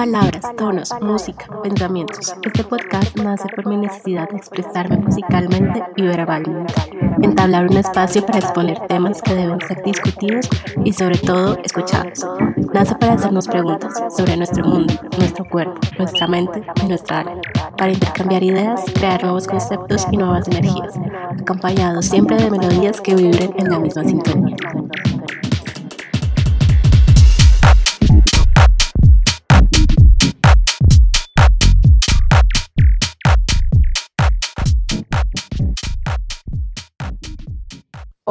Palabras, tonos, música, pensamientos. Este podcast nace por mi necesidad de expresarme musicalmente y verbalmente. Entablar un espacio para exponer temas que deben ser discutidos y sobre todo escuchados. Nace para hacernos preguntas sobre nuestro mundo, nuestro cuerpo, nuestra mente y nuestra alma. Para intercambiar ideas, crear nuevos conceptos y nuevas energías, acompañados siempre de melodías que vibren en la misma sintonía.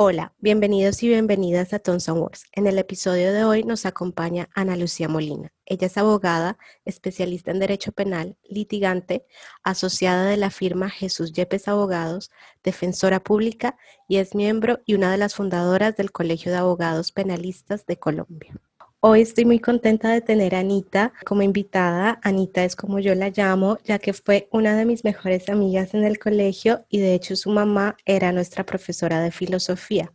Hola, bienvenidos y bienvenidas a Thomson Wars. En el episodio de hoy nos acompaña Ana Lucía Molina. Ella es abogada, especialista en Derecho Penal, litigante, asociada de la firma Jesús Yepes Abogados, defensora pública y es miembro y una de las fundadoras del Colegio de Abogados Penalistas de Colombia. Hoy estoy muy contenta de tener a Anita como invitada. Anita es como yo la llamo, ya que fue una de mis mejores amigas en el colegio y de hecho su mamá era nuestra profesora de filosofía.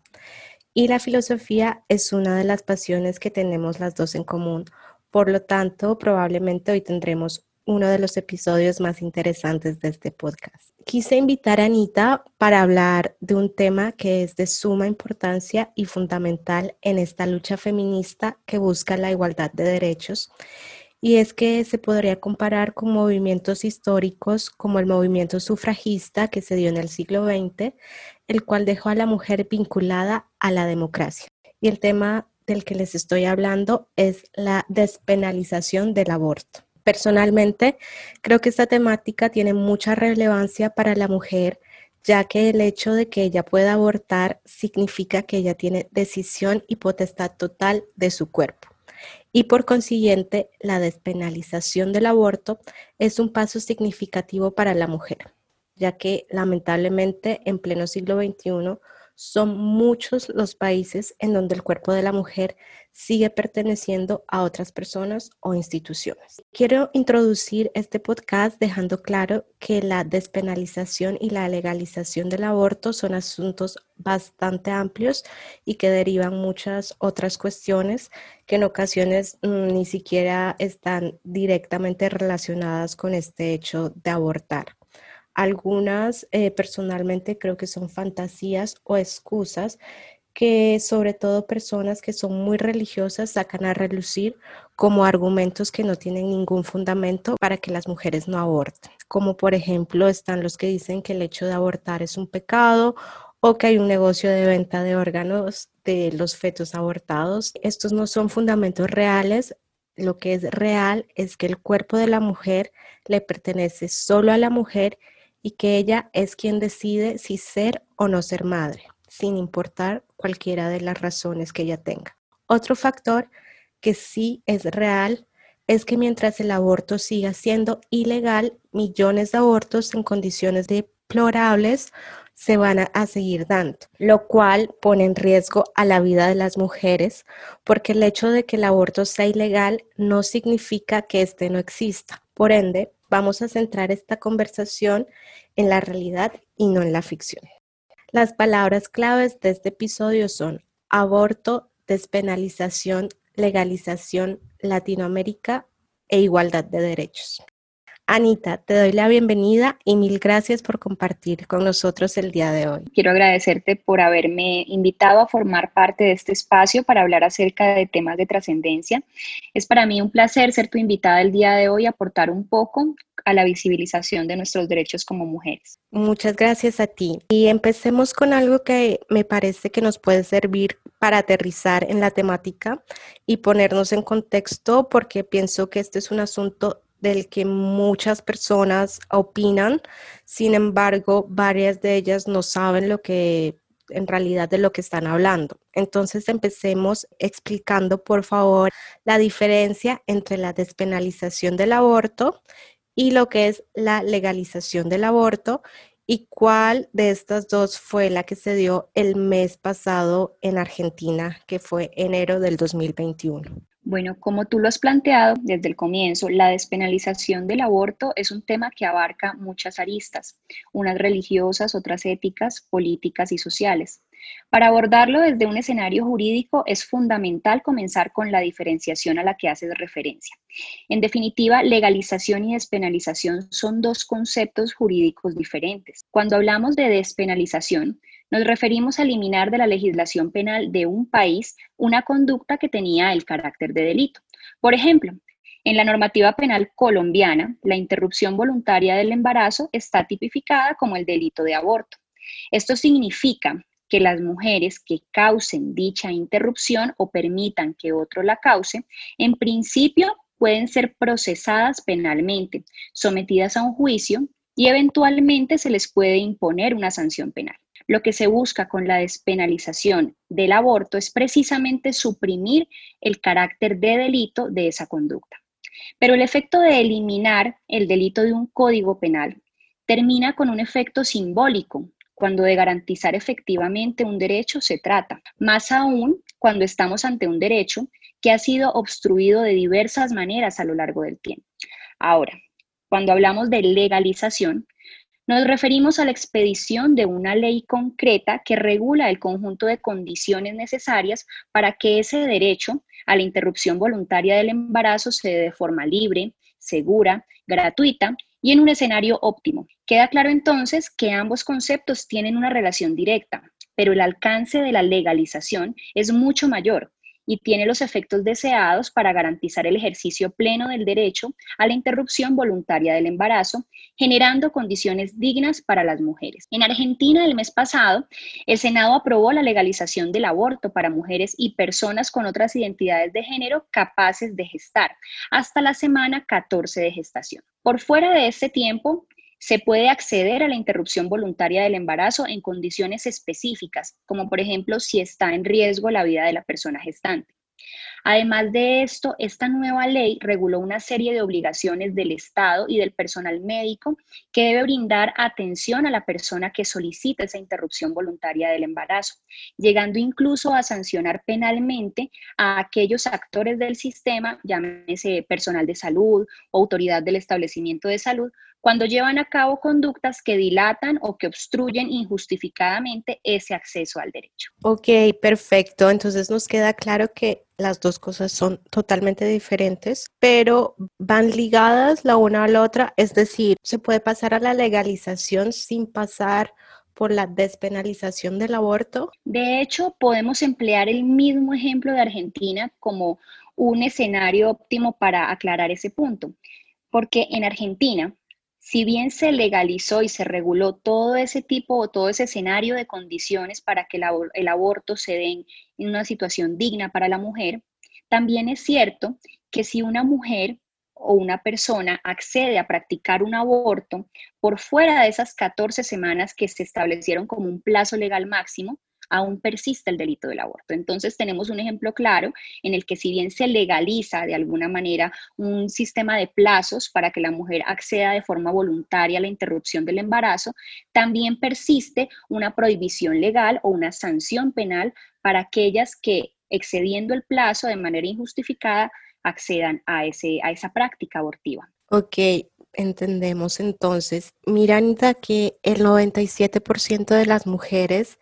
Y la filosofía es una de las pasiones que tenemos las dos en común. Por lo tanto, probablemente hoy tendremos uno de los episodios más interesantes de este podcast. Quise invitar a Anita para hablar de un tema que es de suma importancia y fundamental en esta lucha feminista que busca la igualdad de derechos. Y es que se podría comparar con movimientos históricos como el movimiento sufragista que se dio en el siglo XX, el cual dejó a la mujer vinculada a la democracia. Y el tema del que les estoy hablando es la despenalización del aborto. Personalmente, creo que esta temática tiene mucha relevancia para la mujer, ya que el hecho de que ella pueda abortar significa que ella tiene decisión y potestad total de su cuerpo. Y por consiguiente, la despenalización del aborto es un paso significativo para la mujer, ya que lamentablemente en pleno siglo XXI son muchos los países en donde el cuerpo de la mujer sigue perteneciendo a otras personas o instituciones. Quiero introducir este podcast dejando claro que la despenalización y la legalización del aborto son asuntos bastante amplios y que derivan muchas otras cuestiones que en ocasiones mm, ni siquiera están directamente relacionadas con este hecho de abortar. Algunas eh, personalmente creo que son fantasías o excusas que sobre todo personas que son muy religiosas sacan a relucir como argumentos que no tienen ningún fundamento para que las mujeres no aborten. Como por ejemplo están los que dicen que el hecho de abortar es un pecado o que hay un negocio de venta de órganos de los fetos abortados. Estos no son fundamentos reales. Lo que es real es que el cuerpo de la mujer le pertenece solo a la mujer y que ella es quien decide si ser o no ser madre, sin importar cualquiera de las razones que ella tenga. Otro factor que sí es real es que mientras el aborto siga siendo ilegal, millones de abortos en condiciones deplorables se van a, seguir dando, lo cual pone en riesgo a la vida de las mujeres, porque el hecho de que el aborto sea ilegal no significa que éste no exista. Por ende, vamos a centrar esta conversación en la realidad y no en la ficción. Las palabras claves de este episodio son aborto, despenalización, legalización, Latinoamérica e igualdad de derechos. Anita, te doy la bienvenida y mil gracias por compartir con nosotros el día de hoy. Quiero agradecerte por haberme invitado a formar parte de este espacio para hablar acerca de temas de trascendencia. Es para mí un placer ser tu invitada el día de hoy y aportar un poco a la visibilización de nuestros derechos como mujeres. Muchas gracias a ti. Y empecemos con algo que me parece que nos puede servir para aterrizar en la temática y ponernos en contexto porque pienso que este es un asunto del que muchas personas opinan, sin embargo, varias de ellas no saben lo que en realidad de lo que están hablando. Entonces empecemos explicando, por favor, la diferencia entre la despenalización del aborto y lo que es la legalización del aborto y cuál de estas dos fue la que se dio el mes pasado en Argentina, que fue enero del 2021. Bueno, como tú lo has planteado desde el comienzo, la despenalización del aborto es un tema que abarca muchas aristas, unas religiosas, otras éticas, políticas y sociales. Para abordarlo desde un escenario jurídico es fundamental comenzar con la diferenciación a la que haces referencia. En definitiva, legalización y despenalización son dos conceptos jurídicos diferentes. Cuando hablamos de despenalización, nos referimos a eliminar de la legislación penal de un país una conducta que tenía el carácter de delito. Por ejemplo, en la normativa penal colombiana, la interrupción voluntaria del embarazo está tipificada como el delito de aborto. Esto significa que las mujeres que causen dicha interrupción o permitan que otro la cause, en principio pueden ser procesadas penalmente, sometidas a un juicio y eventualmente se les puede imponer una sanción penal. Lo que se busca con la despenalización del aborto es precisamente suprimir el carácter de delito de esa conducta. Pero el efecto de eliminar el delito de un código penal termina con un efecto simbólico cuando de garantizar efectivamente un derecho se trata, más aún cuando estamos ante un derecho que ha sido obstruido de diversas maneras a lo largo del tiempo. Ahora, cuando hablamos de legalización, nos referimos a la expedición de una ley concreta que regula el conjunto de condiciones necesarias para que ese derecho a la interrupción voluntaria del embarazo se dé de forma libre, segura, gratuita y en un escenario óptimo. Queda claro entonces que ambos conceptos tienen una relación directa, pero el alcance de la legalización es mucho mayor y tiene los efectos deseados para garantizar el ejercicio pleno del derecho a la interrupción voluntaria del embarazo, generando condiciones dignas para las mujeres. En Argentina, el mes pasado, el Senado aprobó la legalización del aborto para mujeres y personas con otras identidades de género capaces de gestar hasta la semana 14 de gestación. Por fuera de este tiempo, se puede acceder a la interrupción voluntaria del embarazo en condiciones específicas, como por ejemplo si está en riesgo la vida de la persona gestante. Además de esto, esta nueva ley reguló una serie de obligaciones del Estado y del personal médico que debe brindar atención a la persona que solicita esa interrupción voluntaria del embarazo, llegando incluso a sancionar penalmente a aquellos actores del sistema, llámese personal de salud o autoridad del establecimiento de salud, cuando llevan a cabo conductas que dilatan o que obstruyen injustificadamente ese acceso al derecho. Ok, perfecto. Entonces nos queda claro que las dos cosas son totalmente diferentes, pero van ligadas la una a la otra. Es decir, se puede pasar a la legalización sin pasar por la despenalización del aborto? De hecho, podemos emplear el mismo ejemplo de Argentina como un escenario óptimo para aclarar ese punto, porque en Argentina si bien se legalizó y se reguló todo ese tipo o todo ese escenario de condiciones para que el, aborto se dé en, en una situación digna para la mujer, también es cierto que si una mujer o una persona accede a practicar un aborto por fuera de esas 14 semanas que se establecieron como un plazo legal máximo, aún persiste el delito del aborto. Entonces tenemos un ejemplo claro en el que si bien se legaliza de alguna manera un sistema de plazos para que la mujer acceda de forma voluntaria a la interrupción del embarazo, también persiste una prohibición legal o una sanción penal para aquellas que excediendo el plazo de manera injustificada accedan a, ese, a esa práctica abortiva. Ok, entendemos entonces. Miranda que el 97% de las mujeres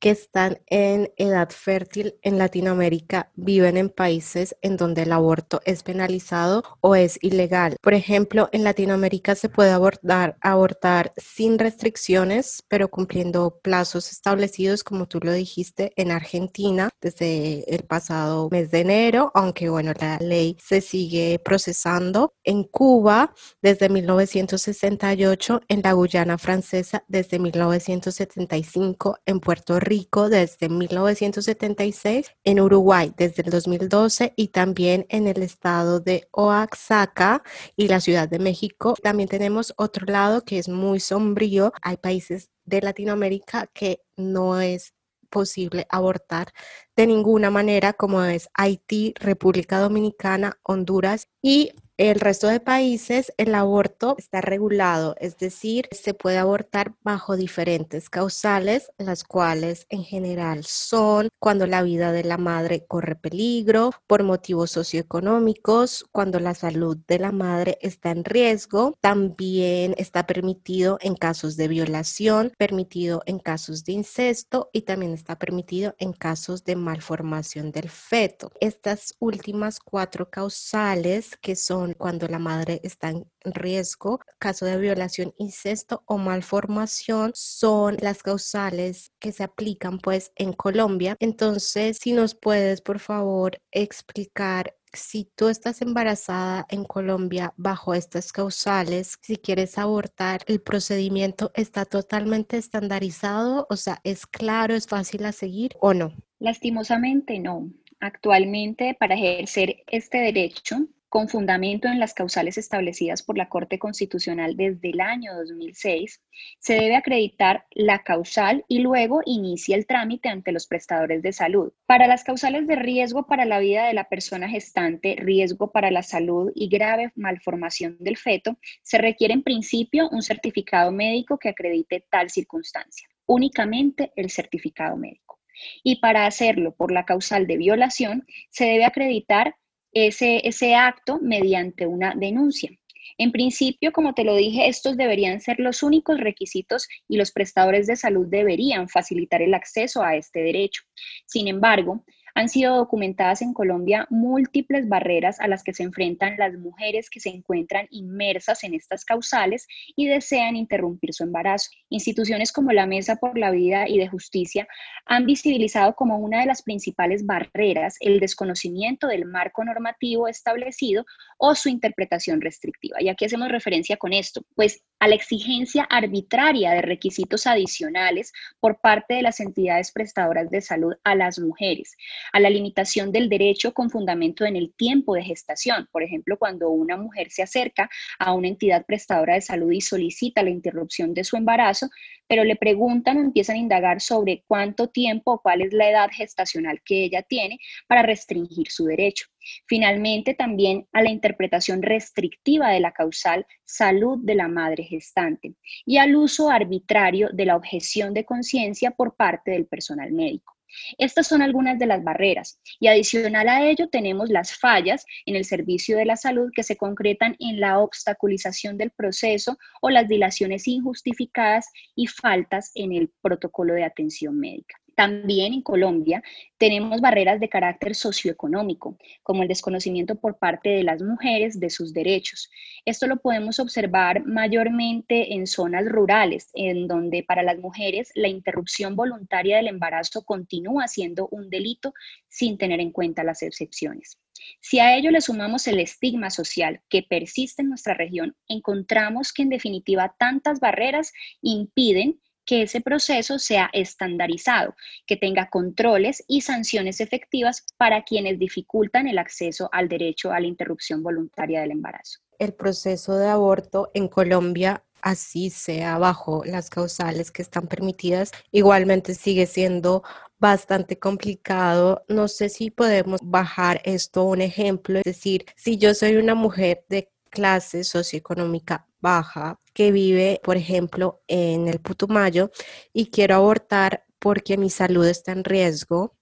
que están en edad fértil en Latinoamérica viven en países en donde el aborto es penalizado o es ilegal. Por ejemplo, en Latinoamérica se puede abortar, sin restricciones, pero cumpliendo plazos establecidos, como tú lo dijiste, en Argentina desde el pasado mes de enero, aunque bueno, la ley se sigue procesando. En Cuba desde 1968, en la Guyana francesa desde 1975, en Puerto Rico Rico desde 1976, en Uruguay desde el 2012 y también en el estado de Oaxaca y la Ciudad de México. También tenemos otro lado que es muy sombrío. Hay países de Latinoamérica que no es posible abortar de ninguna manera, como es Haití, República Dominicana, Honduras y el resto de países el aborto está regulado, es decir, se puede abortar bajo diferentes causales, las cuales en general son cuando la vida de la madre corre peligro, por motivos socioeconómicos, cuando la salud de la madre está en riesgo, también está permitido en casos de violación, permitido en casos de incesto y también está permitido en casos de malformación del feto. Estas últimas cuatro causales que son cuando la madre está en riesgo, caso de violación, incesto o malformación, son las causales que se aplican pues en Colombia. Entonces, si nos puedes por favor explicar si tú estás embarazada en Colombia bajo estas causales, si quieres abortar, el procedimiento está totalmente estandarizado, o sea, es claro, es fácil a seguir o no. Lastimosamente no. Actualmente para ejercer este derecho con fundamento en las causales establecidas por la Corte Constitucional desde el año 2006, se debe acreditar la causal y luego inicia el trámite ante los prestadores de salud. Para las causales de riesgo para la vida de la persona gestante, riesgo para la salud y grave malformación del feto, se requiere en principio un certificado médico que acredite tal circunstancia, únicamente el certificado médico. Y para hacerlo por la causal de violación, se debe acreditar ese, ese acto mediante una denuncia. En principio, como te lo dije, estos deberían ser los únicos requisitos y los prestadores de salud deberían facilitar el acceso a este derecho. Sin embargo, han sido documentadas en Colombia múltiples barreras a las que se enfrentan las mujeres que se encuentran inmersas en estas causales y desean interrumpir su embarazo. Instituciones como la Mesa por la Vida y de Justicia han visibilizado como una de las principales barreras el desconocimiento del marco normativo establecido o su interpretación restrictiva. ¿Y a qué hacemos referencia con esto? Pues a la exigencia arbitraria de requisitos adicionales por parte de las entidades prestadoras de salud a las mujeres, a la limitación del derecho con fundamento en el tiempo de gestación. Por ejemplo, cuando una mujer se acerca a una entidad prestadora de salud y solicita la interrupción de su embarazo, pero le preguntan o empiezan a indagar sobre cuánto tiempo o cuál es la edad gestacional que ella tiene para restringir su derecho. Finalmente, también a la interpretación restrictiva de la causal salud de la madre gestante y al uso arbitrario de la objeción de conciencia por parte del personal médico. Estas son algunas de las barreras y adicional a ello tenemos las fallas en el servicio de la salud que se concretan en la obstaculización del proceso o las dilaciones injustificadas y faltas en el protocolo de atención médica. También en Colombia tenemos barreras de carácter socioeconómico, como el desconocimiento por parte de las mujeres de sus derechos. Esto lo podemos observar mayormente en zonas rurales, en donde para las mujeres la interrupción voluntaria del embarazo continúa siendo un delito sin tener en cuenta las excepciones. Si a ello le sumamos el estigma social que persiste en nuestra región, encontramos que en definitiva tantas barreras impiden que ese proceso sea estandarizado, que tenga controles y sanciones efectivas para quienes dificultan el acceso al derecho a la interrupción voluntaria del embarazo. El proceso de aborto en Colombia así sea bajo las causales que están permitidas, igualmente sigue siendo bastante complicado. No sé si podemos bajar esto un ejemplo, es decir, si yo soy una mujer de clase socioeconómica baja que vive, por ejemplo, en el Putumayo y quiero abortar porque mi salud está en riesgo,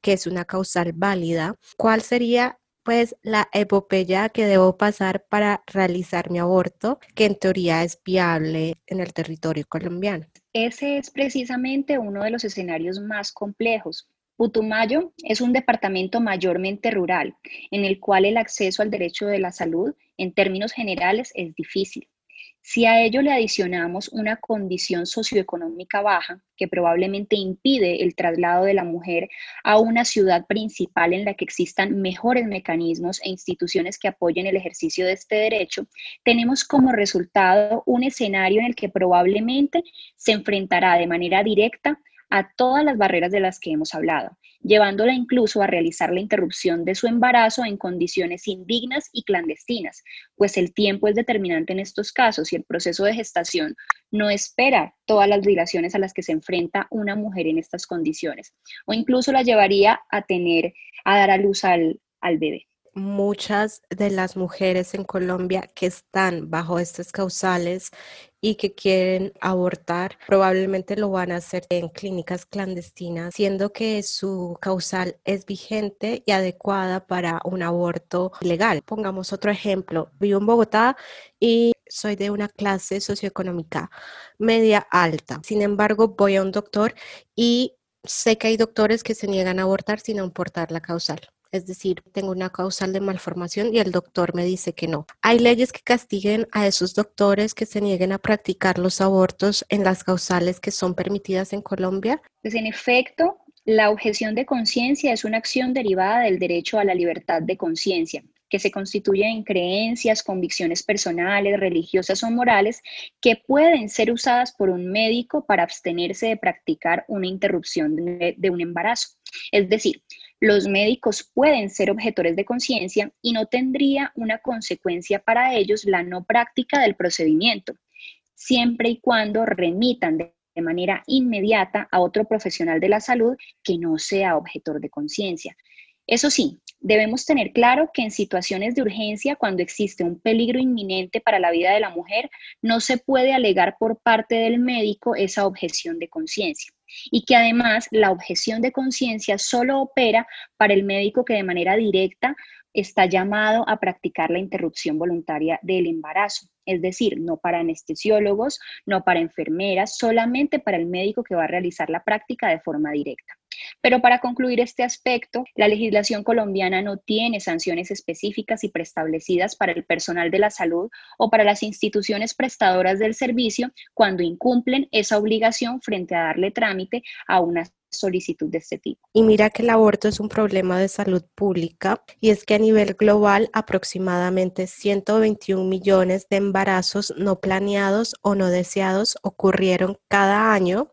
que es una causal válida, ¿cuál sería pues la epopeya que debo pasar para realizar mi aborto, que en teoría es viable en el territorio colombiano? Ese es precisamente uno de los escenarios más complejos. Putumayo es un departamento mayormente rural, en el cual el acceso al derecho de la salud, en términos generales, es difícil. Si a ello le adicionamos una condición socioeconómica baja, que probablemente impide el traslado de la mujer a una ciudad principal en la que existan mejores mecanismos e instituciones que apoyen el ejercicio de este derecho, tenemos como resultado un escenario en el que probablemente se enfrentará de manera directa a todas las barreras de las que hemos hablado, llevándola incluso a realizar la interrupción de su embarazo en condiciones indignas y clandestinas, pues el tiempo es determinante en estos casos y el proceso de gestación no espera todas las dilaciones a las que se enfrenta una mujer en estas condiciones, o incluso la llevaría a tener, a dar a luz al, al bebé. Muchas de las mujeres en Colombia que están bajo estas causales y que quieren abortar, probablemente lo van a hacer en clínicas clandestinas, siendo que su causal es vigente y adecuada para un aborto legal. Pongamos otro ejemplo. Vivo en Bogotá y soy de una clase socioeconómica media alta. Sin embargo, voy a un doctor y sé que hay doctores que se niegan a abortar sin importar la causal. Es decir, tengo una causal de malformación y el doctor me dice que no. ¿Hay leyes que castiguen a esos doctores que se nieguen a practicar los abortos en las causales que son permitidas en Colombia? Pues en efecto, la objeción de conciencia es una acción derivada del derecho a la libertad de conciencia que se constituye en creencias, convicciones personales, religiosas o morales que pueden ser usadas por un médico para abstenerse de practicar una interrupción de, de un embarazo. Es decir, los médicos pueden ser objetores de conciencia y no tendría una consecuencia para ellos la no práctica del procedimiento, siempre y cuando remitan de manera inmediata a otro profesional de la salud que no sea objetor de conciencia. Eso sí, debemos tener claro que en situaciones de urgencia, cuando existe un peligro inminente para la vida de la mujer, no se puede alegar por parte del médico esa objeción de conciencia. Y que además la objeción de conciencia solo opera para el médico que de manera directa está llamado a practicar la interrupción voluntaria del embarazo, es decir, no para anestesiólogos, no para enfermeras, solamente para el médico que va a realizar la práctica de forma directa. Pero para concluir este aspecto, la legislación colombiana no tiene sanciones específicas y preestablecidas para el personal de la salud o para las instituciones prestadoras del servicio cuando incumplen esa obligación frente a darle trámite a una solicitud de este tipo. Y mira que el aborto es un problema de salud pública y es que a nivel global aproximadamente 121 millones de embarazos no planeados o no deseados ocurrieron cada año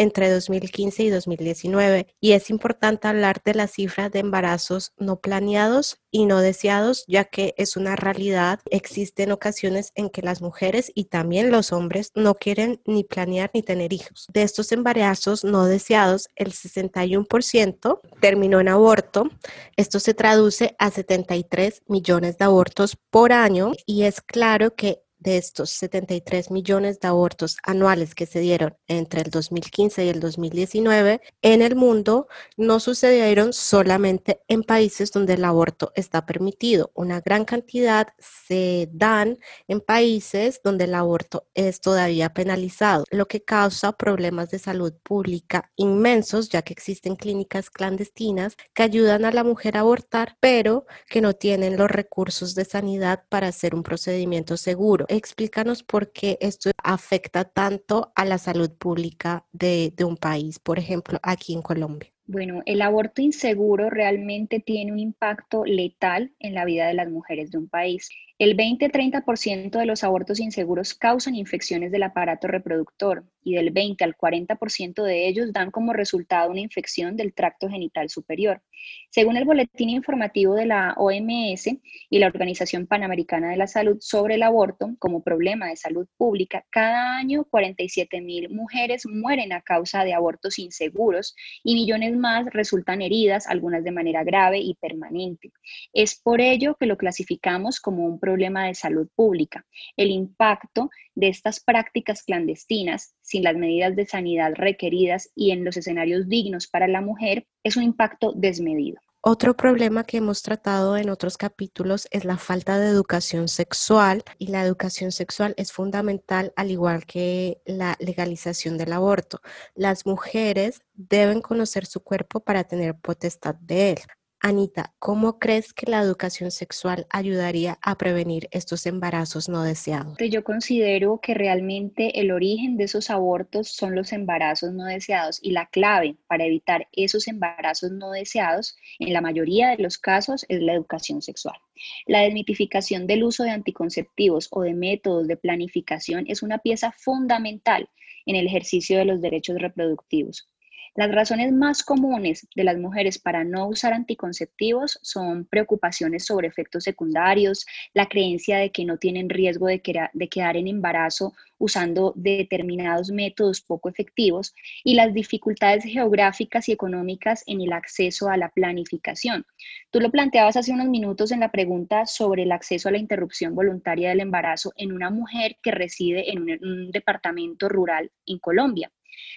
entre 2015 y 2019. Y es importante hablar de la cifra de embarazos no planeados y no deseados, ya que es una realidad. Existen ocasiones en que las mujeres y también los hombres no quieren ni planear ni tener hijos. De estos embarazos no deseados, el 61% terminó en aborto. Esto se traduce a 73 millones de abortos por año y es claro que de estos 73 millones de abortos anuales que se dieron entre el 2015 y el 2019 en el mundo no sucedieron solamente en países donde el aborto está permitido. Una gran cantidad se dan en países donde el aborto es todavía penalizado, lo que causa problemas de salud pública inmensos, ya que existen clínicas clandestinas que ayudan a la mujer a abortar, pero que no tienen los recursos de sanidad para hacer un procedimiento seguro explícanos por qué esto afecta tanto a la salud pública de, de un país, por ejemplo, aquí en Colombia. Bueno, el aborto inseguro realmente tiene un impacto letal en la vida de las mujeres de un país. El 20-30% de los abortos inseguros causan infecciones del aparato reproductor y del 20 al 40% de ellos dan como resultado una infección del tracto genital superior. Según el boletín informativo de la OMS y la Organización Panamericana de la Salud sobre el aborto como problema de salud pública, cada año 47 mil mujeres mueren a causa de abortos inseguros y millones más resultan heridas, algunas de manera grave y permanente. Es por ello que lo clasificamos como un problema de salud pública. El impacto de estas prácticas clandestinas, sin las medidas de sanidad requeridas y en los escenarios dignos para la mujer, es un impacto desmedido. Otro problema que hemos tratado en otros capítulos es la falta de educación sexual y la educación sexual es fundamental al igual que la legalización del aborto. Las mujeres deben conocer su cuerpo para tener potestad de él. Anita, ¿cómo crees que la educación sexual ayudaría a prevenir estos embarazos no deseados? Yo considero que realmente el origen de esos abortos son los embarazos no deseados y la clave para evitar esos embarazos no deseados en la mayoría de los casos es la educación sexual. La desmitificación del uso de anticonceptivos o de métodos de planificación es una pieza fundamental en el ejercicio de los derechos reproductivos. Las razones más comunes de las mujeres para no usar anticonceptivos son preocupaciones sobre efectos secundarios, la creencia de que no tienen riesgo de, quedar en embarazo usando determinados métodos poco efectivos y las dificultades geográficas y económicas en el acceso a la planificación. Tú lo planteabas hace unos minutos en la pregunta sobre el acceso a la interrupción voluntaria del embarazo en una mujer que reside en un departamento rural en Colombia.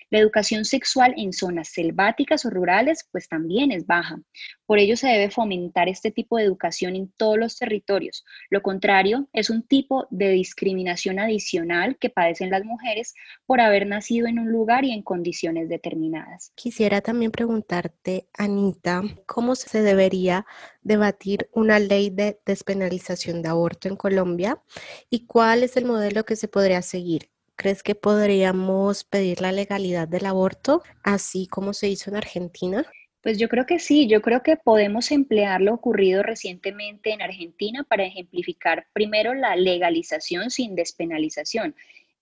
La educación sexual en zonas selváticas o rurales pues también es baja. Por ello se debe fomentar este tipo de educación en todos los territorios. Lo contrario es un tipo de discriminación adicional que padecen las mujeres por haber nacido en un lugar y en condiciones determinadas. Quisiera también preguntarte, Anita, ¿cómo se debería debatir una ley de despenalización de aborto en Colombia y cuál es el modelo que se podría seguir? ¿Crees que podríamos pedir la legalidad del aborto, así como se hizo en Argentina? Pues yo creo que sí, yo creo que podemos emplear lo ocurrido recientemente en Argentina para ejemplificar primero la legalización sin despenalización.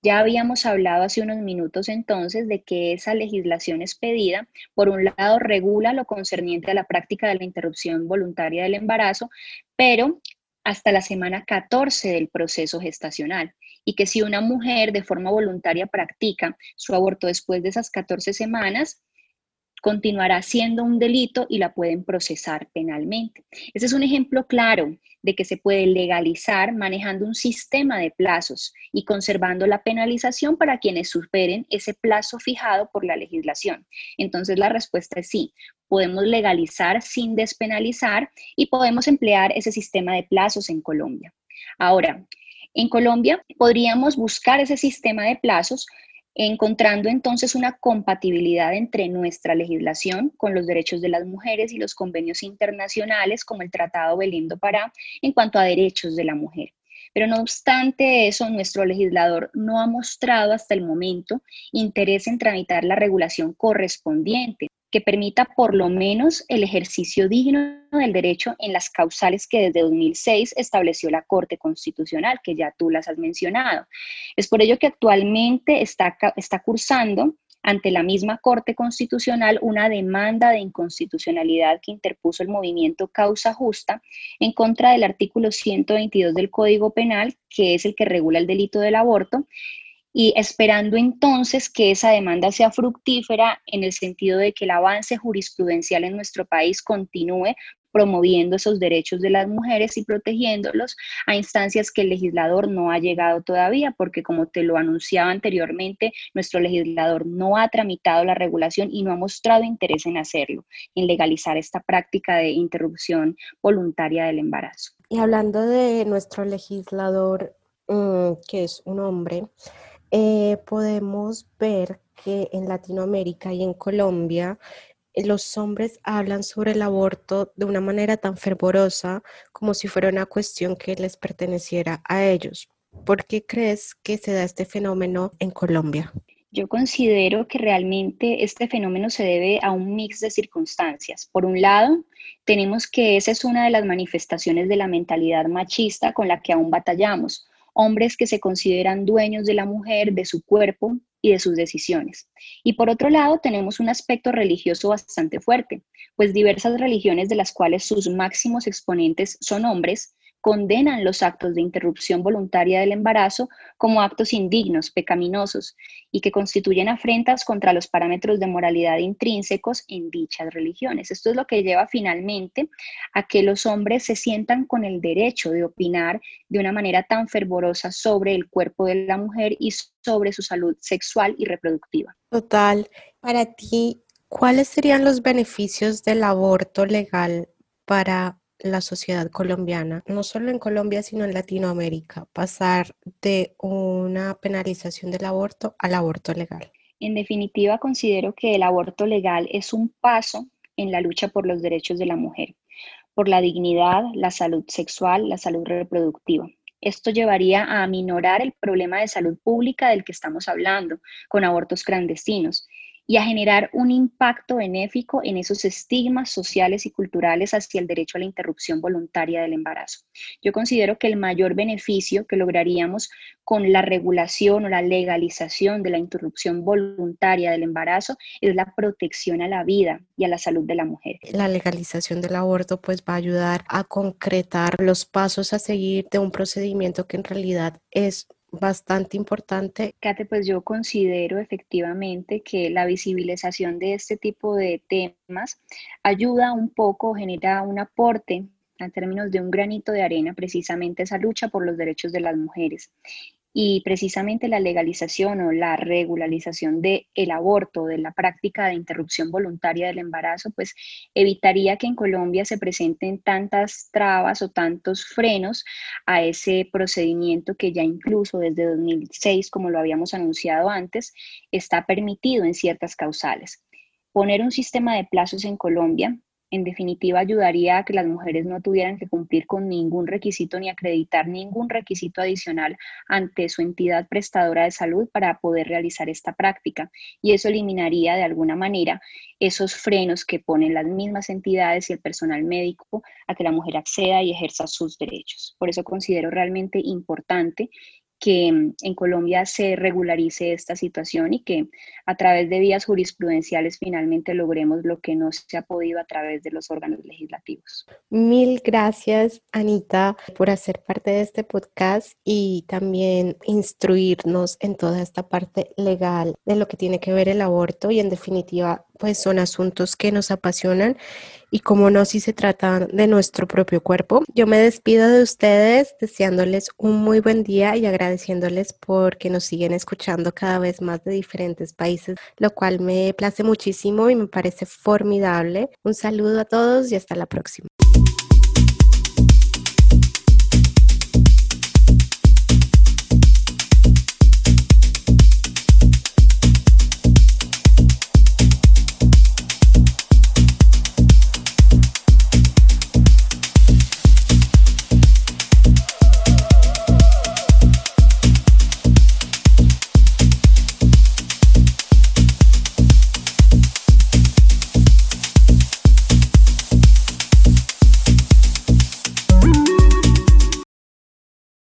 Ya habíamos hablado hace unos minutos entonces de que esa legislación expedida, por un lado, regula lo concerniente a la práctica de la interrupción voluntaria del embarazo, pero hasta la semana 14 del proceso gestacional y que si una mujer de forma voluntaria practica su aborto después de esas 14 semanas, continuará siendo un delito y la pueden procesar penalmente. Ese es un ejemplo claro de que se puede legalizar manejando un sistema de plazos y conservando la penalización para quienes superen ese plazo fijado por la legislación. Entonces la respuesta es sí, podemos legalizar sin despenalizar y podemos emplear ese sistema de plazos en Colombia. Ahora, en Colombia podríamos buscar ese sistema de plazos encontrando entonces una compatibilidad entre nuestra legislación con los derechos de las mujeres y los convenios internacionales como el Tratado Belém do Pará en cuanto a derechos de la mujer. Pero no obstante eso, nuestro legislador no ha mostrado hasta el momento interés en tramitar la regulación correspondiente que permita por lo menos el ejercicio digno del derecho en las causales que desde 2006 estableció la Corte Constitucional, que ya tú las has mencionado. Es por ello que actualmente está, está cursando ante la misma Corte Constitucional una demanda de inconstitucionalidad que interpuso el movimiento Causa Justa en contra del artículo 122 del Código Penal, que es el que regula el delito del aborto, y esperando entonces que esa demanda sea fructífera en el sentido de que el avance jurisprudencial en nuestro país continúe promoviendo esos derechos de las mujeres y protegiéndolos a instancias que el legislador no ha llegado todavía, porque como te lo anunciaba anteriormente, nuestro legislador no ha tramitado la regulación y no ha mostrado interés en hacerlo, en legalizar esta práctica de interrupción voluntaria del embarazo. Y hablando de nuestro legislador, mm, que es un hombre, eh, podemos ver que en Latinoamérica y en Colombia eh, los hombres hablan sobre el aborto de una manera tan fervorosa como si fuera una cuestión que les perteneciera a ellos. ¿Por qué crees que se da este fenómeno en Colombia? Yo considero que realmente este fenómeno se debe a un mix de circunstancias. Por un lado, tenemos que esa es una de las manifestaciones de la mentalidad machista con la que aún batallamos hombres que se consideran dueños de la mujer, de su cuerpo y de sus decisiones. Y por otro lado, tenemos un aspecto religioso bastante fuerte, pues diversas religiones de las cuales sus máximos exponentes son hombres, condenan los actos de interrupción voluntaria del embarazo como actos indignos, pecaminosos y que constituyen afrentas contra los parámetros de moralidad intrínsecos en dichas religiones. Esto es lo que lleva finalmente a que los hombres se sientan con el derecho de opinar de una manera tan fervorosa sobre el cuerpo de la mujer y sobre su salud sexual y reproductiva. Total. Para ti, ¿cuáles serían los beneficios del aborto legal para la sociedad colombiana, no solo en Colombia, sino en Latinoamérica, pasar de una penalización del aborto al aborto legal? En definitiva, considero que el aborto legal es un paso en la lucha por los derechos de la mujer, por la dignidad, la salud sexual, la salud reproductiva. Esto llevaría a aminorar el problema de salud pública del que estamos hablando, con abortos clandestinos, y a generar un impacto benéfico en esos estigmas sociales y culturales hacia el derecho a la interrupción voluntaria del embarazo. Yo considero que el mayor beneficio que lograríamos con la regulación o la legalización de la interrupción voluntaria del embarazo es la protección a la vida y a la salud de la mujer. La legalización del aborto pues va a ayudar a concretar los pasos a seguir de un procedimiento que en realidad es bastante importante. Kate, pues yo considero efectivamente que la visibilización de este tipo de temas ayuda un poco, genera un aporte en términos de un granito de arena precisamente esa lucha por los derechos de las mujeres. Y precisamente la legalización o la regularización del el aborto, de la práctica de interrupción voluntaria del embarazo, pues evitaría que en Colombia se presenten tantas trabas o tantos frenos a ese procedimiento que ya incluso desde 2006, como lo habíamos anunciado antes, está permitido en ciertas causales. Poner un sistema de plazos en Colombia en definitiva ayudaría a que las mujeres no tuvieran que cumplir con ningún requisito ni acreditar ningún requisito adicional ante su entidad prestadora de salud para poder realizar esta práctica. Y eso eliminaría de alguna manera esos frenos que ponen las mismas entidades y el personal médico a que la mujer acceda y ejerza sus derechos. Por eso considero realmente importante que mm, en Colombia se regularice esta situación y que a través de vías jurisprudenciales finalmente logremos lo que no se ha podido a través de los órganos legislativos. Mil gracias, Anita, por hacer parte de este podcast y también instruirnos en toda esta parte legal de lo que tiene que ver el aborto y en definitiva pues son asuntos que nos apasionan y como no si se trata de nuestro propio cuerpo. Yo me despido de ustedes deseándoles un muy buen día y agradeciéndoles porque nos siguen escuchando cada vez más de diferentes países, lo cual me place muchísimo y me parece formidable. Un saludo a todos y hasta la próxima.